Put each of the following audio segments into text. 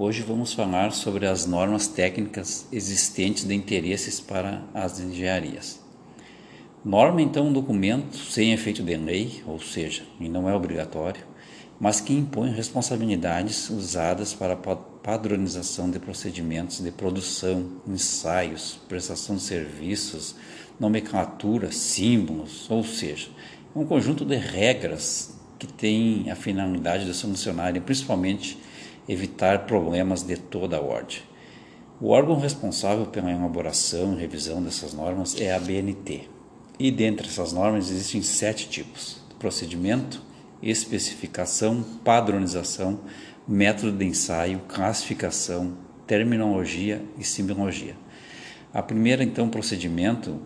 Hoje vamos falar sobre as normas técnicas existentes de interesses para as engenharias. Norma então um documento sem efeito de lei, ou seja, e não é obrigatório, mas que impõe responsabilidades usadas para a padronização de procedimentos de produção, ensaios, prestação de serviços, nomenclatura, símbolos, ou seja, um conjunto de regras que tem a finalidade de solucionarem principalmente evitar problemas de toda a ordem. O órgão responsável pela elaboração e revisão dessas normas é a BNT. E dentre essas normas existem sete tipos: procedimento, especificação, padronização, método de ensaio, classificação, terminologia e simbologia. A primeira, então, procedimento,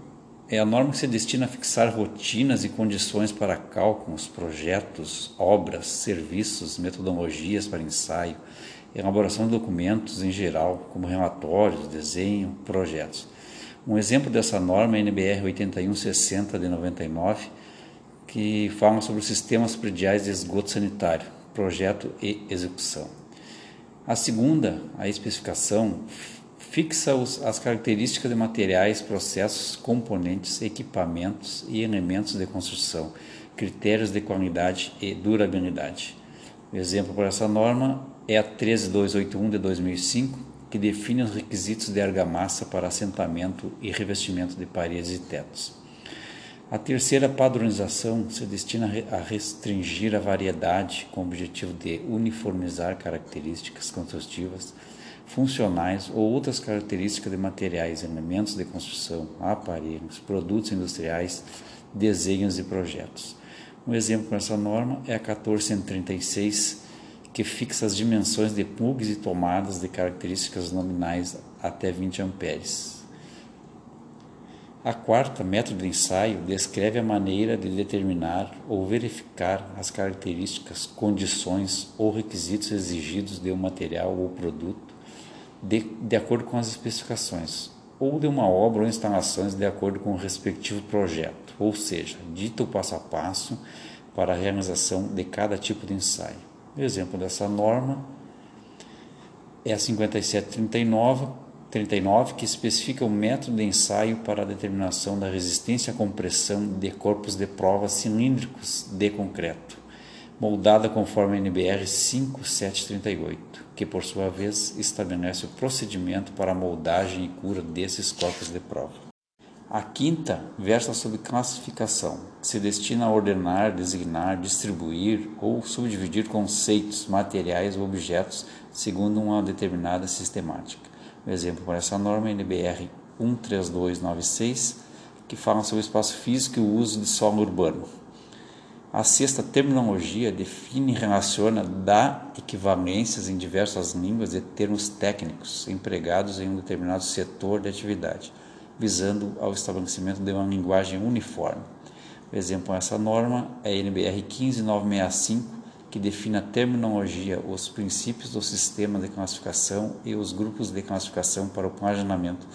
é a norma que se destina a fixar rotinas e condições para cálculos, projetos, obras, serviços, metodologias para ensaio, elaboração de documentos em geral, como relatórios, desenho, projetos. Um exemplo dessa norma é a NBR 8160 de 99, que fala sobre os sistemas prediais de esgoto sanitário, projeto e execução. A segunda, a especificação, fixa os, as características de materiais, processos, componentes, equipamentos e elementos de construção, critérios de qualidade e durabilidade. O exemplo para essa norma é a 13281 de 2005, que define os requisitos de argamassa para assentamento e revestimento de paredes e tetos. A terceira padronização se destina a restringir a variedade com o objetivo de uniformizar características construtivas funcionais ou outras características de materiais, elementos de construção, aparelhos, produtos industriais, desenhos e projetos. Um exemplo com essa norma é a 1436, que fixa as dimensões de plugs e tomadas de características nominais até 20 amperes. A quarta, método de ensaio, descreve a maneira de determinar ou verificar as características, condições ou requisitos exigidos de um material ou produto de, de acordo com as especificações, ou de uma obra ou instalações de acordo com o respectivo projeto, ou seja, dita o passo a passo para a realização de cada tipo de ensaio. O exemplo dessa norma é a 5739, 39, que especifica o método de ensaio para a determinação da resistência à compressão de corpos de prova cilíndricos de concreto moldada conforme a NBR 5738, que por sua vez estabelece o procedimento para a moldagem e cura desses corpos de prova. A quinta versa sobre classificação, se destina a ordenar, designar, distribuir ou subdividir conceitos, materiais ou objetos segundo uma determinada sistemática. O exemplo para essa norma é a NBR 13296, que fala sobre o espaço físico e o uso de solo urbano, a sexta terminologia define e relaciona, dá equivalências em diversas línguas de termos técnicos empregados em um determinado setor de atividade, visando ao estabelecimento de uma linguagem uniforme. O exemplo dessa norma é a NBR 15965, que define a terminologia, os princípios do sistema de classificação e os grupos de classificação para o planejamento,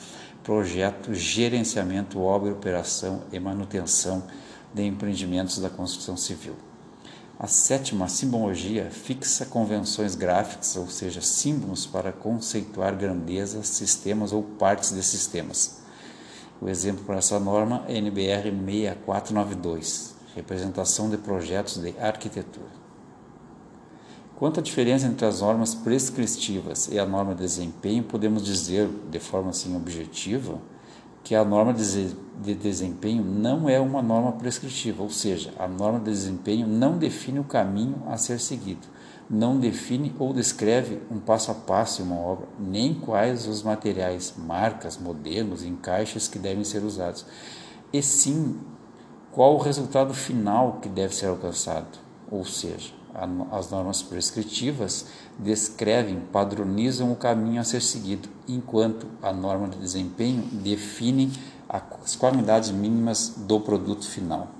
projeto, gerenciamento, obra, operação e manutenção de empreendimentos da construção civil. A sétima simbologia fixa convenções gráficas, ou seja, símbolos para conceituar grandezas, sistemas ou partes de sistemas. O exemplo para essa norma é NBR 6492, representação de projetos de arquitetura. Quanto à diferença entre as normas prescritivas e a norma de desempenho, podemos dizer, de forma assim objetiva, que a norma de desempenho não é uma norma prescritiva, ou seja, a norma de desempenho não define o caminho a ser seguido, não define ou descreve um passo a passo em uma obra, nem quais os materiais, marcas, modelos, encaixes que devem ser usados, e sim qual o resultado final que deve ser alcançado, ou seja, as normas prescritivas descrevem, padronizam o caminho a ser seguido, enquanto a norma de desempenho define as qualidades mínimas do produto final.